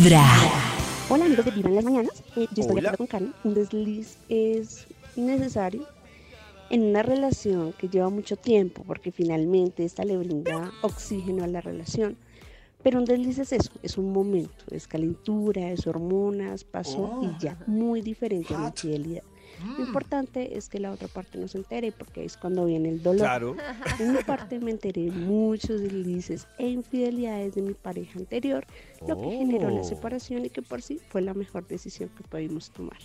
Vibra. Hola amigos de Vibra en las mañanas. Eh, yo estoy de acuerdo con Karen. Un desliz es necesario en una relación que lleva mucho tiempo porque finalmente esta le brinda oxígeno a la relación. Pero un desliz es eso, es un momento, es calentura, es hormonas, pasó y ya, muy diferente a una infidelidad. Lo importante es que la otra parte no se entere porque es cuando viene el dolor. Claro. En mi parte me enteré de muchos deslices e infidelidades de mi pareja anterior, lo que generó la Oh. separación y que por sí fue la mejor decisión que pudimos tomar.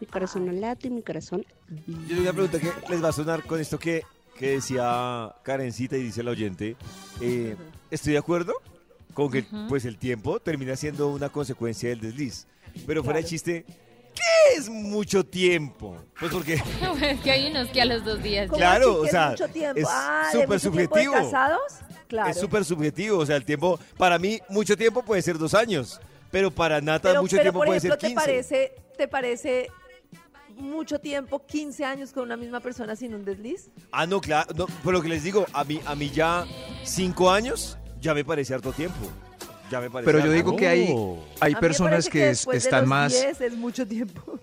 Mi corazón no late y mi corazón Yo una pregunta que les va a sonar con esto que, que decía Karencita y dice el oyente. Eh, estoy de acuerdo con que pues el tiempo termina siendo una consecuencia del desliz. Pero fuera de chiste, ¿qué es mucho tiempo? Pues porque Es que hay unos que a los dos días. ¿Cómo Claro, que o es sea, mucho tiempo? es Ah, ¿de súper tiempo de subjetivo. casados? Claro. es súper subjetivo. O sea, el tiempo, para mí, mucho tiempo puede ser dos años. Pero para Nata, pero, mucho pero, tiempo por puede ejemplo, ser 15. ¿te parece, ¿te parece mucho tiempo, 15 años con una misma persona sin un desliz? Ah, no, claro. No, pero lo que les digo, a mí, a mí ya cinco años ya me parece harto tiempo. Ya me parece Pero yo harto. digo que hay, hay A personas parece que, es- están los más, 10 es mucho tiempo.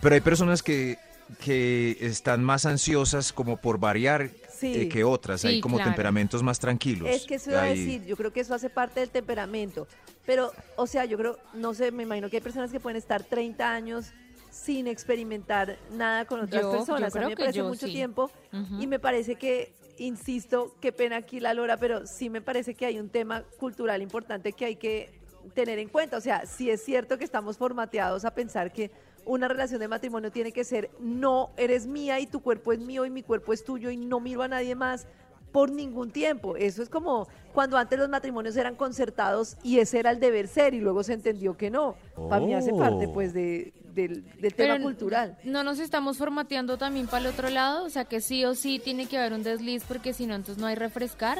Pero hay personas que, que están más ansiosas como por variar Sí. eh, que otras. hay Sí, como claro. temperamentos más tranquilos. Es que eso iba a Hay- decir, yo creo que eso hace parte del temperamento. Pero, o sea, yo creo, no sé, me imagino que hay personas que pueden estar 30 años sin experimentar nada con otras Yo- yo personas. a mí me que parece yo mucho sí. tiempo y me parece que, insisto, qué pena aquí la Lora, pero sí me parece que hay un tema cultural importante que hay que tener en cuenta. O sea, sí es cierto que estamos formateados a pensar que una relación de matrimonio tiene que ser no eres mía y tu cuerpo es mío y mi cuerpo es tuyo y no miro a nadie más por ningún tiempo. Eso es como cuando antes los matrimonios eran concertados y ese era el deber ser y luego se entendió que no. Para mí hace parte Oh. pues de, del, del tema Pero cultural. No nos estamos formateando también para el otro lado, o sea que sí o sí tiene que haber un desliz porque si no entonces no hay refrescar.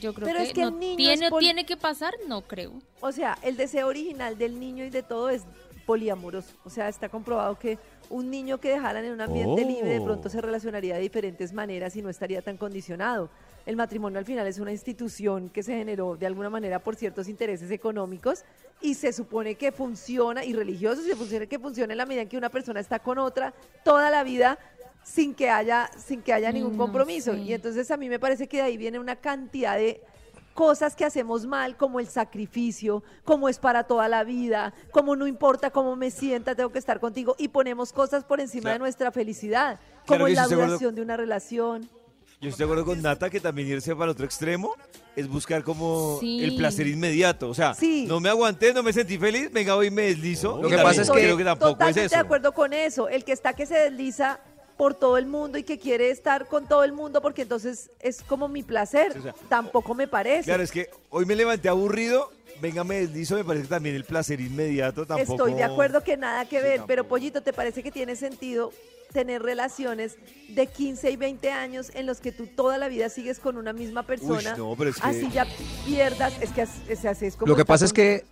Yo creo Pero que, es que el no niño tiene tiene que pasar, no creo. O sea, el deseo original del niño y de todo es poliamoroso. O sea, está comprobado que un niño que dejaran en un ambiente Oh. libre de pronto se relacionaría de diferentes maneras y no estaría tan condicionado. El matrimonio al final es una institución que se generó de alguna manera por ciertos intereses económicos y se supone que funciona y religiosos y se supone que funciona en la medida en que una persona está con otra toda la vida sin que haya sin que haya ningún No compromiso. Y entonces a mí me parece que de ahí viene una cantidad de cosas que hacemos mal, como el sacrificio, como es para toda la vida, como no importa cómo me sienta, tengo que estar contigo, y ponemos cosas por encima Claro. de nuestra felicidad, Claro como en la duración de una relación. Yo estoy de acuerdo con Nata que también irse para el otro extremo es buscar como Sí. el placer inmediato. O sea, Sí. no me aguanté, no me sentí feliz, venga hoy me deslizo. Lo que pasa es que- creo que tampoco es totalmente eso. de acuerdo con eso. El que está que se desliza por todo el mundo y que quiere estar con todo el mundo porque entonces es como mi placer. O sea, Tampoco me parece. Claro, es que hoy me levanté aburrido, venga me deslizo, me parece que también el placer inmediato tampoco. Estoy de acuerdo que nada que Sí, ver, pero. Pollito, ¿te parece que tiene sentido tener relaciones de 15 y 20 años en los que tú toda la vida sigues con una misma persona? no, pero es que- Así ya pierdas, es que así, es, como Lo que pasa es que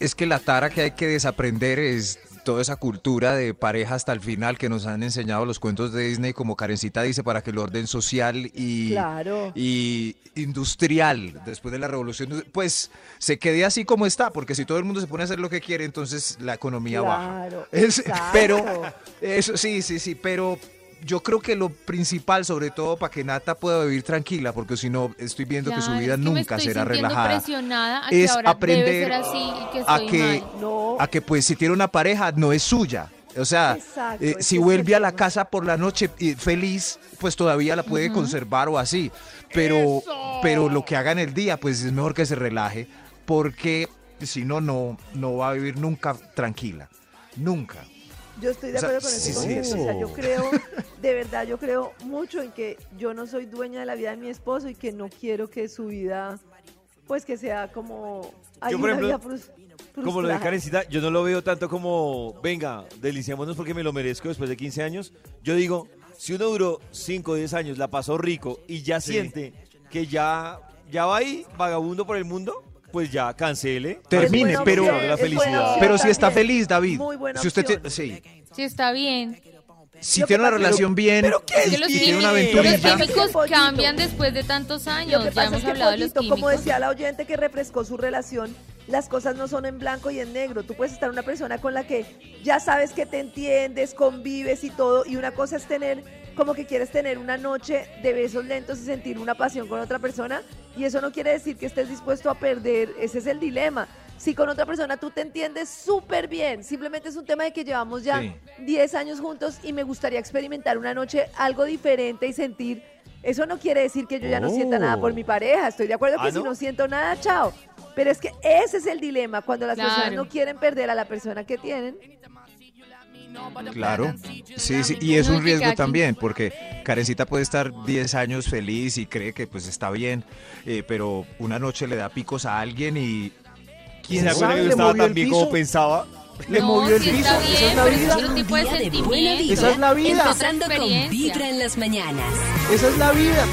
es que la tara que hay que desaprender es toda esa cultura de pareja hasta el final que nos han enseñado los cuentos de Disney, como Karencita dice, para que el orden social y, Claro. y industrial, después de la revolución, pues se quede así como está, porque si todo el mundo se pone a hacer lo que quiere, entonces la economía baja. Claro, Es- exacto. pero eso sí, sí, sí, pero yo creo que lo principal, sobre todo para que Nata pueda vivir tranquila, porque si no estoy viendo que su vida es que me nunca estoy será relajada presionada a que es ahora aprender debe ser así y que a que mal. No. a que pues si tiene una pareja no es suya. O sea, Exacto, eh, si que vuelve a la casa por la noche feliz, pues todavía la puede conservar o así. Pero, pero lo que haga en el día, pues es mejor que se relaje, porque si no, no, no va a vivir nunca tranquila. Nunca. Yo estoy de O sea, acuerdo con sí, ese sí, concepto. O sea, yo sí. creo, de verdad, yo creo mucho en que yo no soy dueña de la vida de mi esposo y que no quiero que su vida, pues que sea como. hay Yo, por una ejemplo, vida frus- Como lo de frustrada. Karencita, yo no lo veo tanto como, venga, deliciémonos porque me lo merezco después de 15 años. Yo digo, si uno duró 5 o 10 años, la pasó rico y ya siente que ya, ya va ahí, vagabundo por el mundo, pues ya cancele. Termine, pero- la felicidad. Pero si está feliz, David. Muy buena si usted te- opción. sí. Sí, está bien. si Lo que tiene una relación bien pero ¿qué Es que los, y tiene químicos, una los aventurilla, químicos cambian después de tantos Lo años. que Ya pasa hemos es que, hablado de los químicos. como decía la oyente que refrescó su relación, las cosas no son en blanco y en negro. Tú puedes estar una persona con la que ya sabes que te entiendes, convives y todo, y una cosa es tener, como que quieres tener una noche de besos lentos y sentir una pasión con otra persona, y eso no quiere decir que estés dispuesto a perder, ese es el dilema. Si con otra persona tú te entiendes súper bien, simplemente es un tema de que llevamos ya Sí. 10 años juntos y me gustaría experimentar una noche algo diferente y sentir eso no quiere decir que yo ya no sienta nada por Oh. mi pareja. Estoy de acuerdo que ¿Ah, si no? no siento nada, chao. Pero es que ese es el dilema, cuando las personas no quieren perder a la persona que tienen. Claro, sí, sí, y es un riesgo también, porque Karencita puede estar 10 años feliz y cree que pues está bien, eh, pero una noche le da picos a alguien y... ¿Se acuerda que estaba tan bien como pensaba? Le no, movió el sí piso, está esa bien, es la vida. es tipo de de buena. Esa es la vida. Empezando con. Vibra en las mañanas. Esa es la vida.